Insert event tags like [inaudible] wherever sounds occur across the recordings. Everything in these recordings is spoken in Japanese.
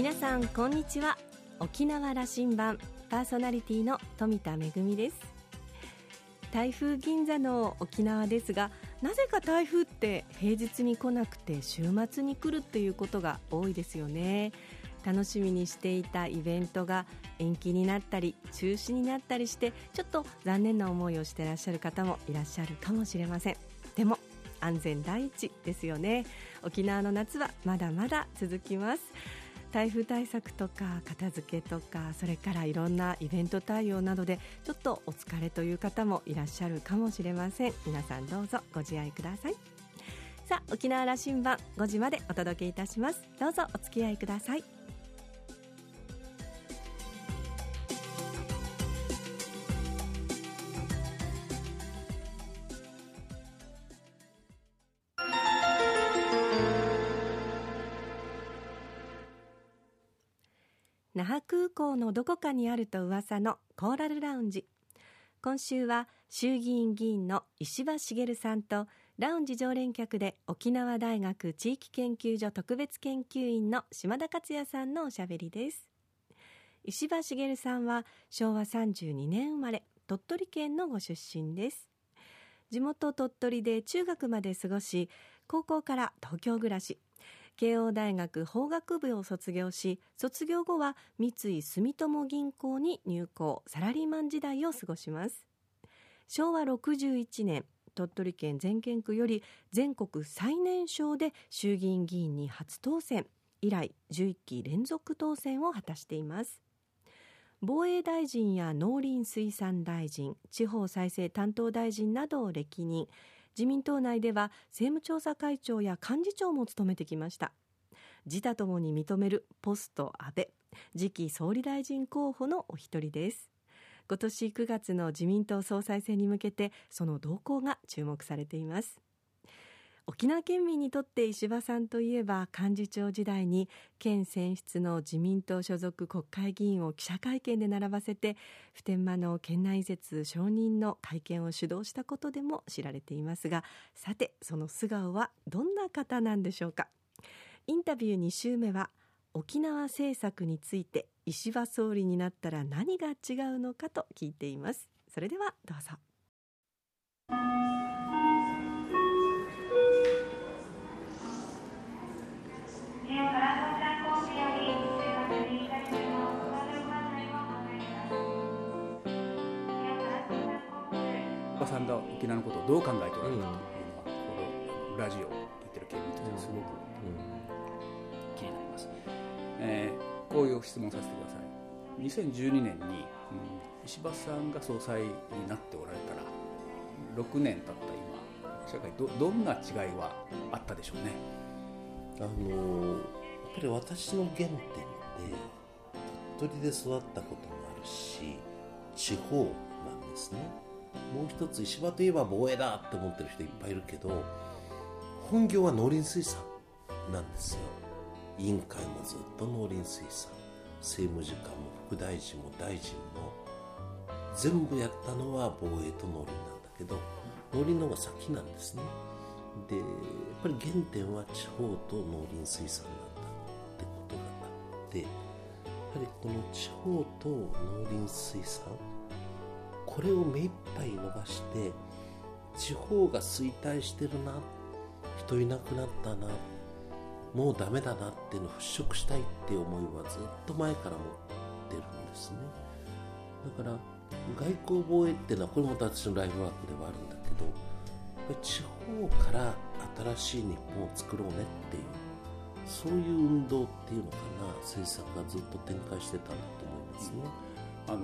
皆さんこんにちは。沖縄羅針盤パーソナリティの富田恵です。台風銀座の沖縄ですがなぜか台風って平日に来なくて週末に来るっていうことが多いですよね。楽しみにしていたイベントが延期になったり中止になったりしてちょっと残念な思いをしていらっしゃる方もいらっしゃるかもしれません。でも安全第一ですよね。沖縄の夏はまだまだ続きます。台風対策とか片付けとかそれからいろんなイベント対応などでちょっとお疲れという方もいらっしゃるかもしれません。皆さんどうぞご自愛ください。さあ沖縄羅針盤5時までお届けいたします。どうぞお付き合いください。港のどこかにあると噂のコーラルラウンジ。今週は衆議院議員の石破茂さんとラウンジ常連客で沖縄大学地域研究所特別研究員の島田克也さんのおしゃべりです。石破茂さんは昭和32年生まれ鳥取県のご出身です。地元鳥取で中学まで過ごし高校から東京暮らし。慶応大学法学部を卒業し卒業後は三井住友銀行に入行サラリーマン時代を過ごします。昭和61年鳥取県全県区より全国最年少で衆議院議員に初当選。以来11期連続当選を果たしています。防衛大臣や農林水産大臣地方再生担当大臣などを歴任。自民党内では政務調査会長や幹事長も務めてきました。自他ともに認めるポスト安倍次期総理大臣候補のお一人です。今年9月の自民党総裁選に向けてその動向が注目されています。沖縄県民にとって石破さんといえば幹事長時代に県選出の自民党所属国会議員を記者会見で並ばせて普天間の県内移設承認の会見を主導したことでも知られていますがさてその素顔はどんな方なんでしょうか。インタビュー2週目は沖縄政策について石破総理になったら何が違うのかと聞いています。それではどうぞ。さんが沖縄のことをどう考えておられるかというのは、このラジオを聞いてる県民としてすごく気になります、えー、こういう質問させてください。2012年に、うん、石破さんが総裁になっておられたら6年経った今社会どどんな違いはあったでしょうね？あのやっぱり私の原点って鳥取で育ったこともあるし地方なんですね。もう一つ石破といえば防衛だって思ってる人いっぱいいるけど本業は農林水産なんですよ。委員会もずっと農林水産。政務次官も副大臣も大臣も。全部やったのは防衛と農林なんだけど農林の方が先なんですね。でやっぱり原点は地方と農林水産なんだってことがあってやはりこの地方と農林水産これを目いっぱい伸ばして地方が衰退してるな人いなくなったなもうダメだなっていうのを払拭したいっていう思いはずっと前から持ってるんですねだから外交防衛っていうのはこれも私のライフワークではあるんだけど地方から新しい日本を作ろうねっていうそういう運動っていうのかな政策がずっと展開してたんだと思いますね。あの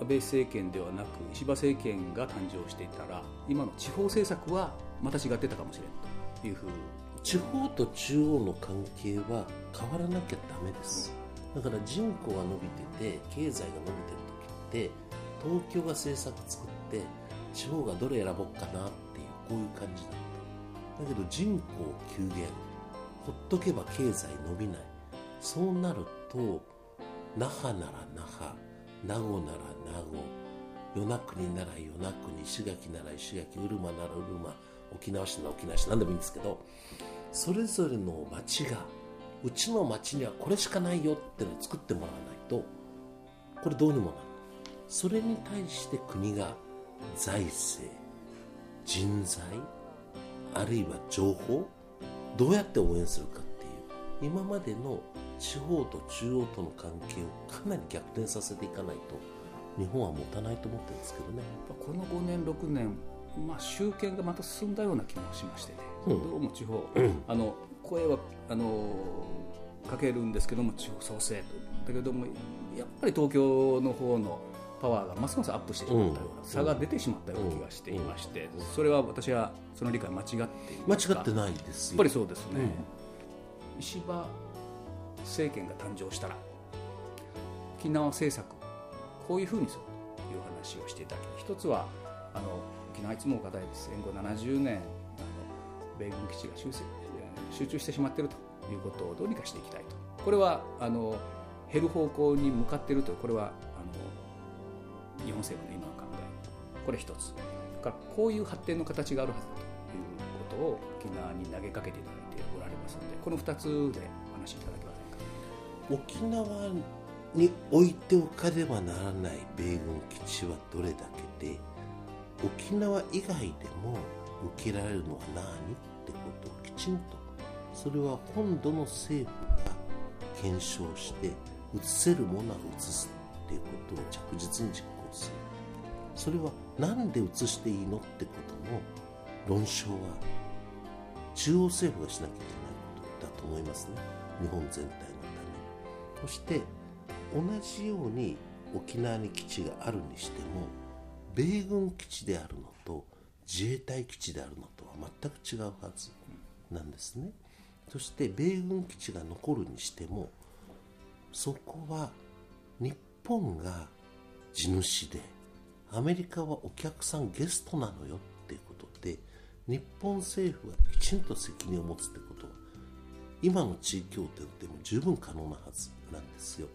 安倍政権ではなく石破政権が誕生していたら今の地方政策はまた違ってたかもしれんというふう地方と中央の関係は変わらなきゃダメです。だから人口が伸びてて経済が伸びてる時って東京が政策作って地方がどれ選ぼうかなっていうこういう感じだった。だけど人口急減ほっとけば経済伸びない。そうなると那覇なら那覇。名護なら名護与那国なら与那国石垣なら石垣うるまならうるま沖縄市なら沖縄市何でもいいんですけどそれぞれの町がうちの町にはこれしかないよってのを作ってもらわないとこれどうにもなるそれに対して国が財政人材あるいは情報どうやって応援するかっていう今までの地方と中央との関係をかなり逆転させていかないと日本は持たないと思ってるんですけどね。この5年6年まあ、集権がまた進んだような気もしましてね、うん、どうも地方、うん、あの声はあのかけるんですけども地方創生だけどもやっぱり東京の方のパワーがますますアップしてしまったような、差が出てしまったような気がしていまして、それは私はその理解間違ってい間違ってないですやっぱりそうですね、石破政権が誕生したら沖縄政策こういうふうにするという話をしていただき一つはあの沖縄いつも課題です。戦後70年あの米軍基地が集中してしまっているということをどうにかしていきたいと。これはあの減る方向に向かっているというこれはあの日本政府の今の考えこれ一つ。からこういう発展の形があるはずだということを沖縄に投げかけていただいておられますのでこの2つでお話しいただけませんか？沖縄に置いておかねばならない米軍基地はどれだけで沖縄以外でも受けられるのは何ってことをきちんとそれは本土の政府が検証して移せるものは移すっていうことを着実に実行する。それは何で移していいのってことの論証は中央政府がしなきゃいけないことだと思いますね。日本全体の。そして同じように沖縄に基地があるにしても米軍基地であるのと自衛隊基地であるのとは全く違うはずなんですね。そして米軍基地が残るにしてもそこは日本が地主でアメリカはお客さんゲストなのよっていうことで日本政府がきちんと責任を持つってこと今の地位協定でも十分可能なはずなんですよ。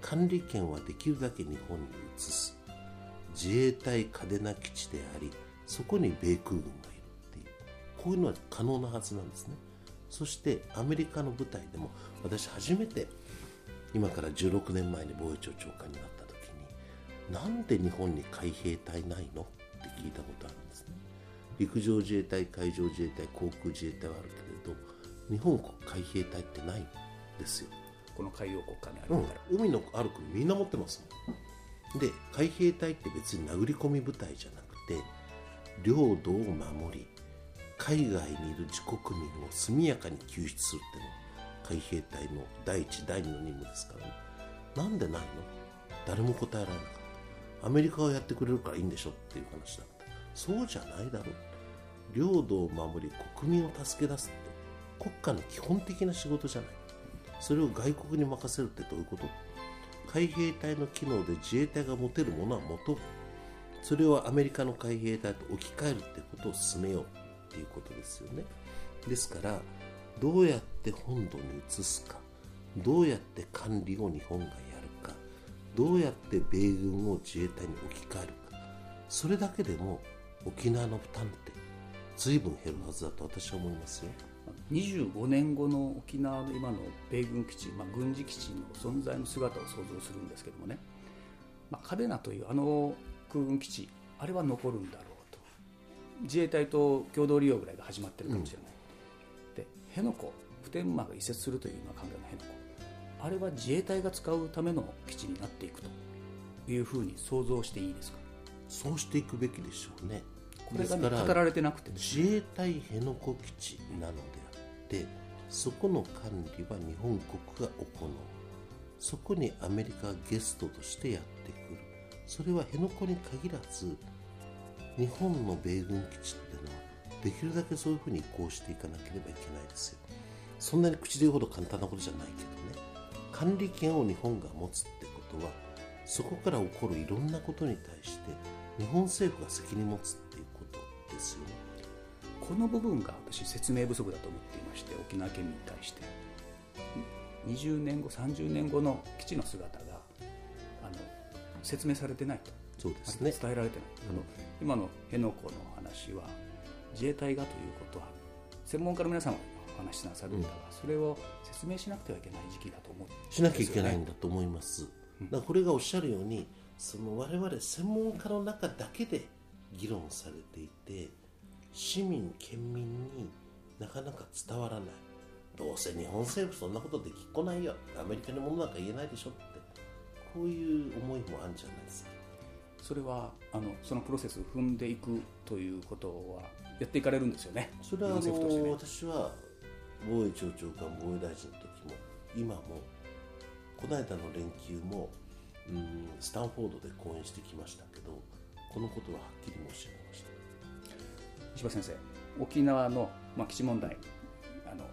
管理権はできるだけ日本に移す。自衛隊嘉手納基地でありそこに米空軍がいるっていう。こういうのは可能なはずなんですね。そしてアメリカの部隊でも私初めて今から16年前に防衛庁長官になった時になんで日本に海兵隊ないの？って聞いたことあるんですね。陸上自衛隊海上自衛隊航空自衛隊はあるけれど日本国海兵隊ってないんですよ。この海洋国家にあるから、うん、海のある国みんな持ってますで海兵隊って別に殴り込み部隊じゃなくて領土を守り海外にいる自国民を速やかに救出するっていうの海兵隊の第一第二の任務ですからね。なんでないの？誰も答えられなかった。アメリカがやってくれるからいいんでしょっていう話だった。そうじゃないだろう。領土を守り国民を助け出すって国家の基本的な仕事じゃない。それを外国に任せるってどういうこと？海兵隊の機能で自衛隊が持てるものは持とう。それをアメリカの海兵隊と置き換えるってことを進めようっていうことですよね。ですからどうやって本土に移すか？どうやって管理を日本がやるか？どうやって米軍を自衛隊に置き換えるか？それだけでも沖縄の負担って随分減るはずだと私は思いますよ。25年後の沖縄の今の米軍基地、まあ、軍事基地の存在の姿を想像するんですけどもね、まあ、嘉手納というあの空軍基地あれは残るんだろう自衛隊と共同利用ぐらいが始まってるかもしれない、うん、で辺野古普天間が移設するという今考えの辺野古。あれは自衛隊が使うための基地になっていくというふうに想像していいですか？そうしていくべきでしょうね。これが、ね、語られてなくて、ね、自衛隊辺野古基地なのであってそこの管理は日本国が行う。そこにアメリカがゲストとしてやってくる。それは辺野古に限らず日本の米軍基地っていうのはできるだけそういうふうに移行していかなければいけないですよ。そんなに口で言うほど簡単なことじゃないけどね。管理権を日本が持つってことはそこから起こるいろんなことに対して日本政府が責任持つっていうことですよね。この部分が私説明不足だと思っていまして沖縄県民に対して。20年後30年後の基地の姿があの説明されてないと。そうですね。伝えられてない、あの今の辺野古の話は自衛隊がということは専門家の皆さんは話なさるんだが、それを説明しなくてはいけない時期だと思うしなきゃいけないんだと思います、だからこれがおっしゃるようにその我々専門家の中だけで議論されていて市民県民になかなか伝わらない。どうせ日本政府そんなことできっこないよ。アメリカのものなんか言えないでしょって。こういう思いもあるんじゃないですか。それはあのそのプロセスを踏んでいくということはやっていかれるんですよね。それはあのね。私は防衛庁長官防衛大臣の時も今もこの間の連休もうんスタンフォードで講演してきましたけどこのことははっきり申し上げました石破先生沖縄の、まあ、基地問題あの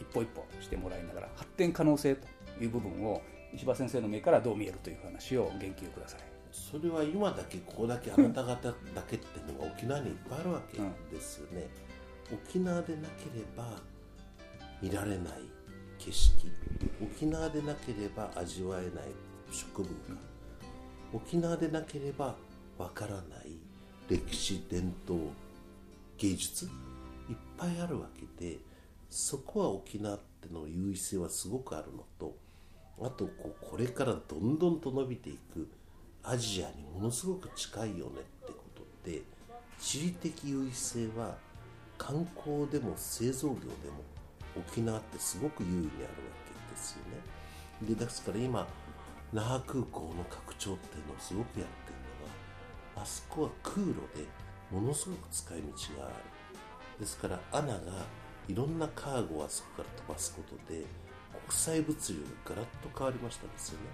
一歩一歩してもらいながら発展可能性という部分を石破先生の目からどう見えるという話を言及ください。それは今だけここだけあなた方だけっていうのが沖縄にいっぱいあるわけですよね、沖縄でなければ見られない景色。沖縄でなければ味わえない食文化。沖縄でなければわからない歴史伝統芸術？いっぱいあるわけでそこは沖縄っての優位性はすごくあるのとあとこうこれからどんどんと伸びていくアジアにものすごく近いよねってことで地理的優位性は観光でも製造業でも沖縄ってすごく優位にあるわけですよね。でですから今那覇空港の拡張っていうのをすごくやってるのはあそこは空路でものすごく使い道がある。ですからアナがいろんなカーゴをあそこから飛ばすことで国際物流がガラッと変わりましたですよね。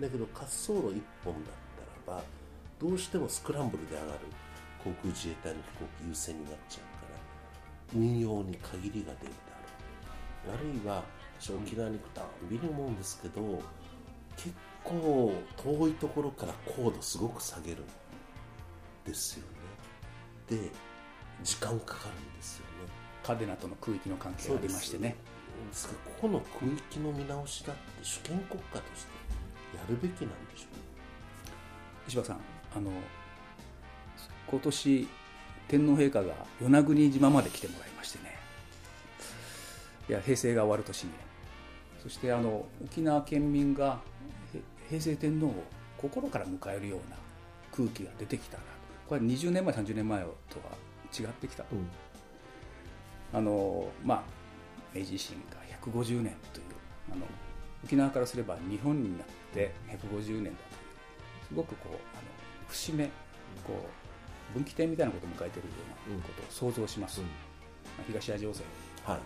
だけど滑走路1本だったらばどうしてもスクランブルで上がる航空自衛隊の飛行機優先になっちゃうから運用に限りが出るであるあるいは私沖縄に行くたんびに思うんですけど結構遠いところから高度すごく下げるんですよね。で時間かかるんですよね。カデナとの空域の関係がありましてね。ですからここの区域の見直しだって主権国家としてやるべきなんでしょ石破さんあの今年天皇陛下が与那国島まで来てもらいましてね。いや平成が終わる年に。ねそしてあの沖縄県民がへ平成天皇を心から迎えるような空気が出てきたなこれは20年前30年前とは違ってきた。と、うん。あのまあ明治維新が150年というあの沖縄からすれば日本になって150年だというすごくこうあの節目こう分岐点みたいなことを迎えているようなことを想像します、うん。まあ東アジア情勢。はい。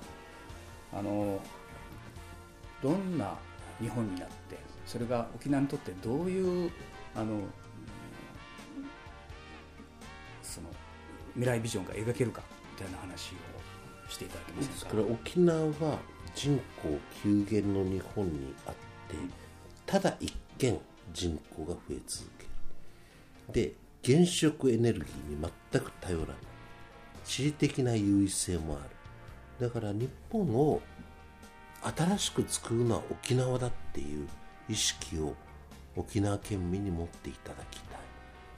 あのどんな日本になってそれが沖縄にとってどういうあのうんその未来ビジョンが描けるかみたいな話をしていただけませんか？ですから沖縄は人口急減の日本にあってただ一見人口が増え続ける。で原子力エネルギーに全く頼らない。地理的な優位性もある。だから日本を新しく作るのは沖縄だっていう意識を沖縄県民に持っていただきたい。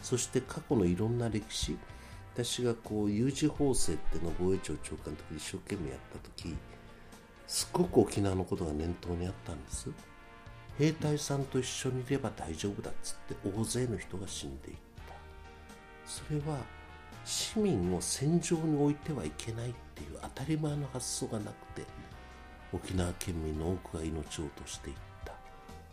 そして過去のいろんな歴史私がこう有事法制っての防衛庁長官の時一生懸命やった時すごく沖縄のことが念頭にあったんです。兵隊さんと一緒にいれば大丈夫だっつって大勢の人が死んでいった。それは市民を戦場に置いてはいけないっていう当たり前の発想がなくて沖縄県民の多くが命を落としていった。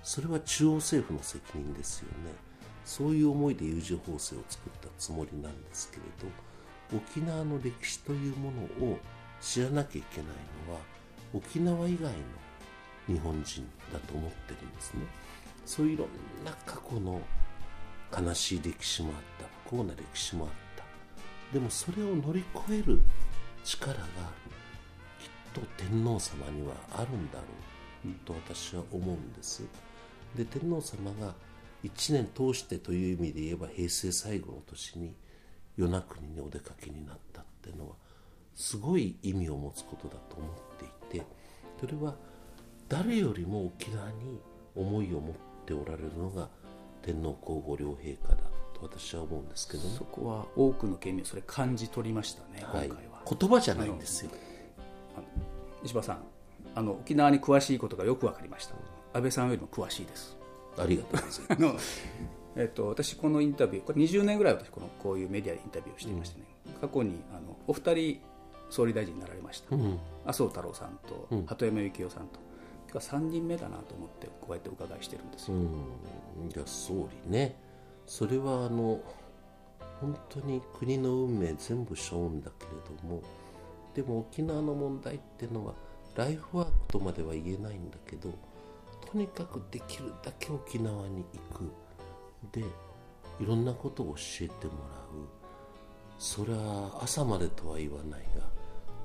それは中央政府の責任ですよね。そういう思いで有事法制を作ったつもりなんですけれど沖縄の歴史というものを知らなきゃいけないのは沖縄以外の日本人だと思ってるんですね。そういういろんな過去の悲しい歴史もあった不幸な歴史もあった。でもそれを乗り越える力がきっと天皇様にはあるんだろうと私は思うんです。で天皇様が1年通してという意味で言えば平成最後の年に与那国にお出かけになったっていうのはすごい意味を持つことだと思っていてそれは誰よりも沖縄に思いを持っておられるのが天皇皇后両陛下だと私は思うんですけどね。そ、こは多くの県民それ感じ取りましたね、はい。今回は、言葉じゃないんですよ、石破さんあの沖縄に詳しいことがよく分かりました。安倍さんよりも詳しいですありがとうございます。えっと、私このインタビューこれ20年ぐらい私このこういうメディアでインタビューをしていましてね、うん、過去にあのお二人総理大臣になられました、うん、麻生太郎さんと、鳩山幸夫さんと。今日は3人目だなと思ってこうやってお伺いしてるんですよ、うん、じゃ総理ね。それはあの本当に国の運命全部背負うんだけれどもでも沖縄の問題っていうのはライフワークとまでは言えないんだけどとにかくできるだけ沖縄に行く。でいろんなことを教えてもらう。それは朝までとは言わないが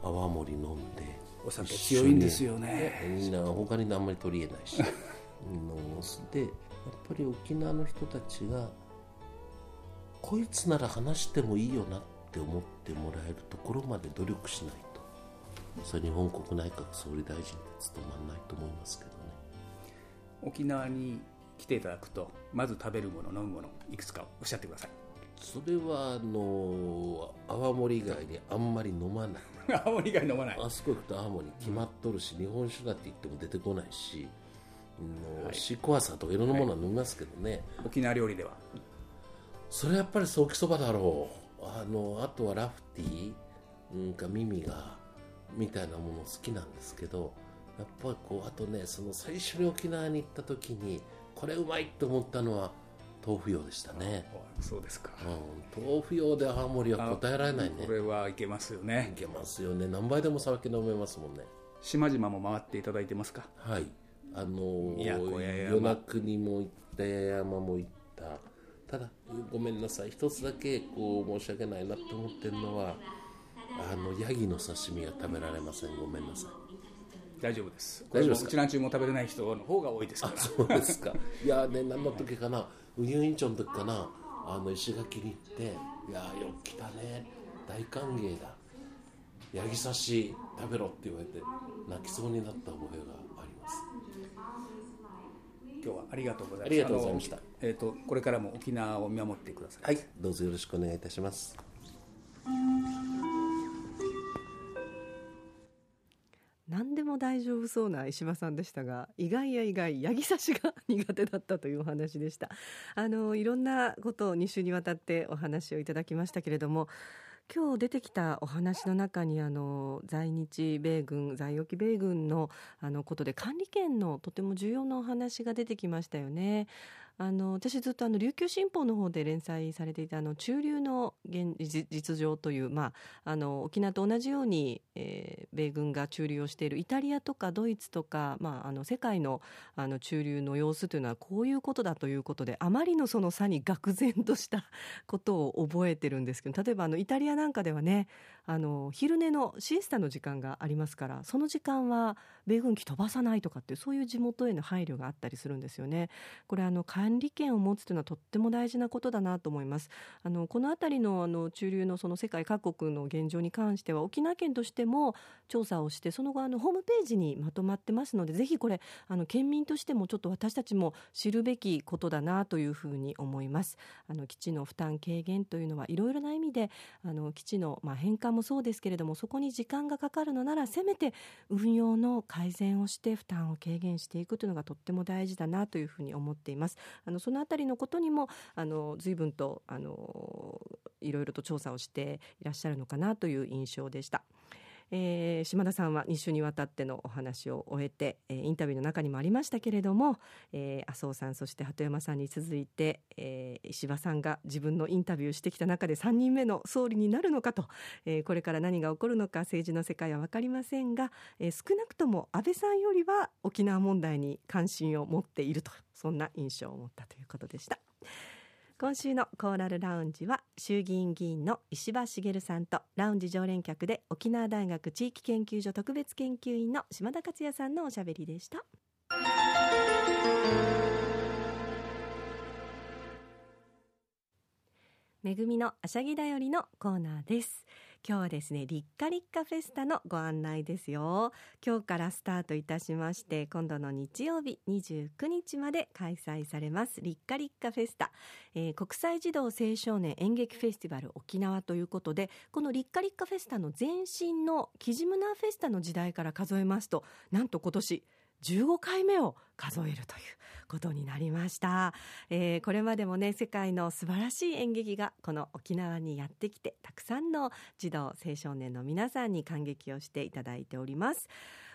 泡盛飲んでお酒強いんですよね。みんな他にあんまり取り得ないし。でやっぱり沖縄の人たちがこいつなら話してもいいよなって思ってもらえるところまで努力しないと。それ日本国内閣総理大臣で務まらないと思いますけど。ね沖縄に来ていただくとまず食べるもの飲むものいくつかおっしゃってください。それはあの泡盛以外にあんまり飲まない。[laughs] 泡盛以外飲まない。あそこ行くと泡盛決まっとるし、日本酒だって言っても出てこないしの、はい、シークワーサーとかいろんなものは飲みますけどね、はい、沖縄料理では。それはやっぱりソーキそばだろう。あのあとはラフティー、うん、か耳がみたいなもの好きなんですけどやっぱりこうあとねその最初に沖縄に行った時にこれうまいと思ったのは豆腐用でしたね。そうですか、うん、豆腐用で青森は答えられないね。これはいけますよね。いけますよね。何杯でも酒飲めますもんね。島々も回っていただいてますか？はい。あのー、与那国も行った八重山も行ったただごめんなさい。一つだけこう申し訳ないなって思ってるのはあのヤギの刺身が食べられません。ごめんなさい大丈夫です。大丈夫ですうちなんちゅうも食べれない人の方が多いですから。そうですか。[laughs] いやね何の時かな？入院長の時かな？あの石垣に行って「いやよく来たね。大歓迎だ。ヤギ刺し食べろ」って言われて泣きそうになった覚えがあります。今日はありがとうございましたありがとうございました。えっ、ー、とこれからも沖縄を見守ってください。はい。どうぞよろしくお願いいたします何でも大丈夫そうな石破さんでしたが意外や意外ヤギ刺しが [laughs] 苦手だったというお話でしたあのいろんなことを2週にわたってお話をいただきましたけれども今日出てきたお話の中にあの在日米軍在沖米軍のあのことで管理権のとても重要なお話が出てきましたよね。あの私ずっとあの琉球新報の方で連載されていたあの中流の現実情という、まあ、あの沖縄と同じように、えー、米軍が駐留をしているイタリアとかドイツとか、まあ、あの世界のあの駐留の様子というのはこういうことだということであまりのその差に愕然としたことを覚えてるんですけど例えばあのイタリアなんかではねあの昼寝のシエスタの時間がありますからその時間は米軍機飛ばさないとかってそういう地元への配慮があったりするんですよね。これあの管理権を持つというのはとっても大事なことだなと思いますあのこの辺りのあの中流のその世界各国の現状に関しては沖縄県としても調査をしてその後あのホームページにまとまってますのでぜひこれあの県民としてもちょっと私たちも知るべきことだなというふうに思いますあの基地の負担軽減というのはいろいろな意味であの基地のまあ返還もそうですけれどもそこに時間がかかるのならせめて運用の改善をして負担を軽減していくというのがとっても大事だなというふうに思っていますあのそのあたりのことにもあの随分とあのいろいろと調査をしていらっしゃるのかなという印象でした。えー、島田さんは2週にわたってのお話を終えて、えー、インタビューの中にもありましたけれども、えー、麻生さんそして鳩山さんに続いて、えー、石破さんが自分のインタビューしてきた中で3人目の総理になるのかと、えー、これから何が起こるのか政治の世界は分かりませんが、えー、少なくとも安倍さんよりは沖縄問題に関心を持っているとそんな印象を持ったということでした。今週のコーラルラウンジは衆議院議員の石破茂さんとラウンジ常連客で沖縄大学地域研究所特別研究員の島田克也さんのおしゃべりでした。恵みのあしゃぎだよりのコーナーです。今日はですねリッカリッカフェスタのご案内ですよ。今日からスタートいたしまして今度の日曜日29日まで開催されますリッカリッカフェスタ、えー、国際児童青少年演劇フェスティバル沖縄ということでこのリッカリッカフェスタの前身のキジムナーフェスタの時代から数えますとなんと今年15回目を数えるということになりました、えー、これまでもね世界の素晴らしい演劇がこの沖縄にやってきてたくさんの児童青少年の皆さんに感激をしていただいております。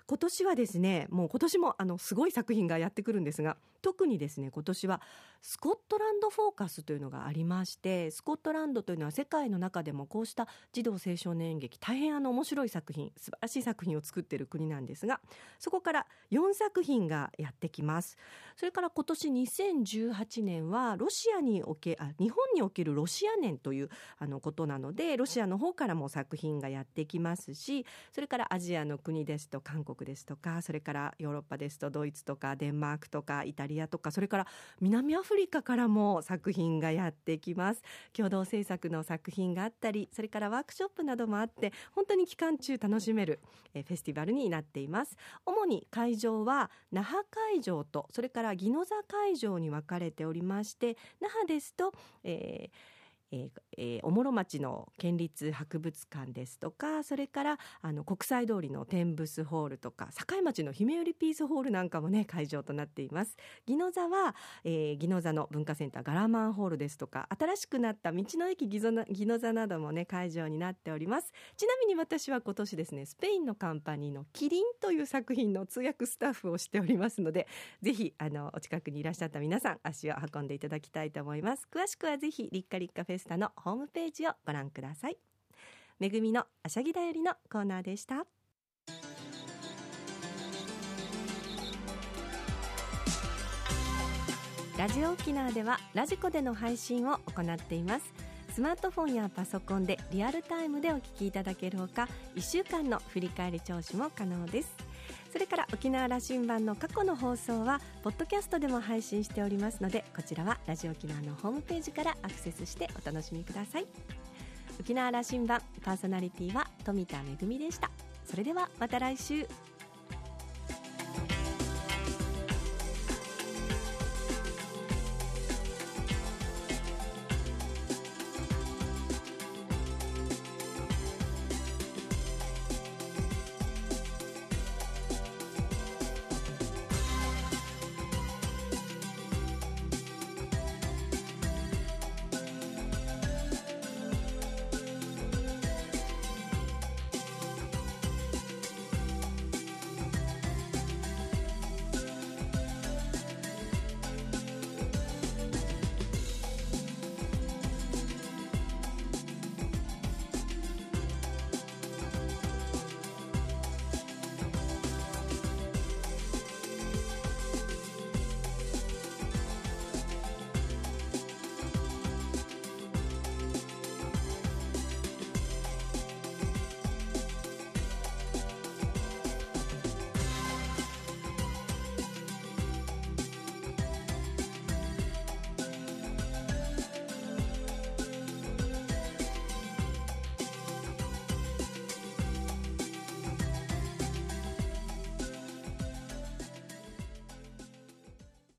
今年はですねもう今年もあのすごい作品がやってくるんですが特にですね今年はスコットランドフォーカスというのがありましてスコットランドというのは世界の中でもこうした児童青少年演劇大変あの面白い作品素晴らしい作品を作っている国なんですがそこから4作品がやってきます。それから今年2018年はロシアにおけあ日本におけるロシア年というあのことなのでロシアの方からも作品がやってきますしそれからアジアの国ですと韓国国ですとかそれからヨーロッパですとドイツとかデンマークとかイタリアとかそれから南アフリカからも作品がやってきます。共同制作の作品があったりそれからワークショップなどもあって本当に期間中楽しめるフェスティバルになっています。主に会場は那覇会場とそれから宜野座会場に分かれておりまして那覇ですと、えーえーえー、おもろ町の県立博物館ですとかそれからあの国際通りの天仏ホールとか境町の姫寄ピースホールなんかもね会場となっています。宜野座は、えー、宜野座の文化センターガラマンホールですとか新しくなった道の駅宜野座などもね会場になっております。ちなみに私は今年ですねスペインのカンパニーのキリンという作品の通訳スタッフをしておりますのでぜひあのお近くにいらっしゃった皆さん足を運んでいただきたいと思います。詳しくはぜひリッカリッカフェスタのホームページをご覧ください。めぐみのあしゃぎだよりのコーナーでした。ラジオ沖縄ではラジコでの配信を行っています。スマートフォンやパソコンでリアルタイムでお聞きいただけるほか1週間の振り返り聴取も可能です。それから沖縄羅針盤の過去の放送はポッドキャストでも配信しておりますのでこちらはラジオ沖縄のホームページからアクセスしてお楽しみください。沖縄羅針盤パーソナリティは富田恵でした。それではまた来週。